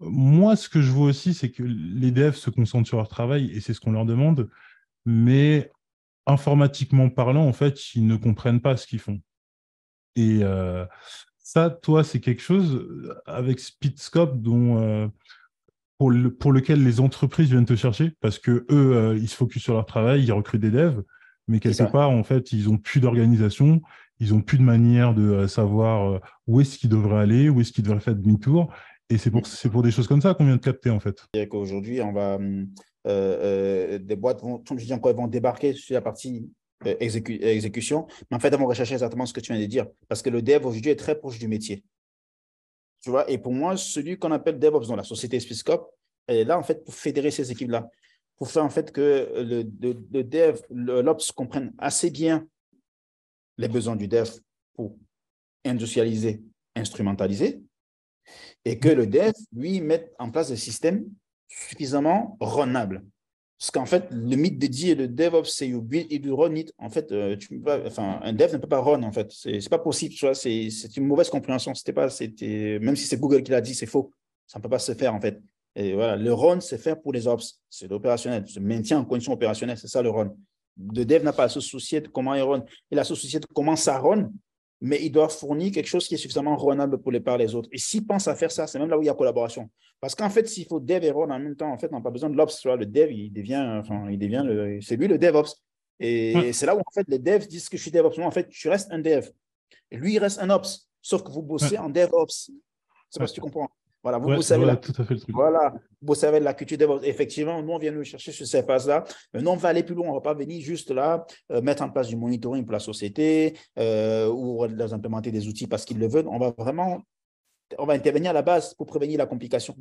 moi, ce que je vois aussi, c'est que les devs se concentrent sur leur travail et c'est ce qu'on leur demande, mais informatiquement parlant, en fait, ils ne comprennent pas ce qu'ils font. Et euh, ça, toi, c'est quelque chose euh, avec Speedscope dont, euh, pour, lequel les entreprises viennent te chercher parce que eux, ils se focusent sur leur travail, ils recrutent des devs, mais quelque part, en fait, ils n'ont plus d'organisation, ils n'ont plus de manière de savoir où est-ce qu'ils devraient aller, où est-ce qu'ils devraient faire demi-tour. Et c'est pour, pour des choses comme ça qu'on vient de capter, en fait. Qu'aujourd'hui, on va, des boîtes vont, je dis encore, vont débarquer sur la partie euh, exécution. Mais en fait, elles vont rechercher exactement ce que tu viens de dire. Parce que le dev aujourd'hui est très proche du métier. Tu vois, et pour moi, celui qu'on appelle DevOps dans la société Spiscope est là, en fait, pour fédérer ces équipes-là. Pour faire, en fait, que le, le, dev, l'Ops comprenne assez bien les besoins du dev pour industrialiser, instrumentaliser, et que le dev, lui, mette en place des systèmes suffisamment runables. Parce qu'en fait, le mythe de dire le DevOps, c'est you build it, you run it. En fait, euh, un dev ne peut pas run, en fait. C'est, n'est pas possible, tu vois. C'est, une mauvaise compréhension. C'était pas, même si c'est Google qui l'a dit, c'est faux. Ça ne peut pas se faire, en fait. Et voilà, le run, c'est faire pour les ops. C'est l'opérationnel. Se maintien en condition opérationnelle, c'est ça le run. Le dev n'a pas à se soucier de comment il run. Il a à se soucier de comment ça run mais il doit fournir quelque chose qui est suffisamment runnable pour les par les autres. Et s'il pense à faire ça, c'est même là où il y a collaboration. Parce qu'en fait, s'il faut dev et run en même temps, en fait, on n'a pas besoin de l'ops. Le dev, il devient, enfin, il devient le, c'est lui le DevOps. Et c'est là où, en fait, les devs disent que je suis DevOps. Moi, en fait, tu restes un dev. Et lui, il reste un ops. Sauf que vous bossez en DevOps. C'est pas si tu comprends. Voilà, vous, savez la, tout à fait le truc. Voilà, vous savez la culture DevOps. Effectivement, nous, on vient nous chercher sur ces phases-là. Mais on va aller plus loin. On ne va pas venir juste là, euh, mettre en place du monitoring pour la société euh, ou leur implémenter des outils parce qu'ils le veulent. On va vraiment on va intervenir à la base pour prévenir la complication.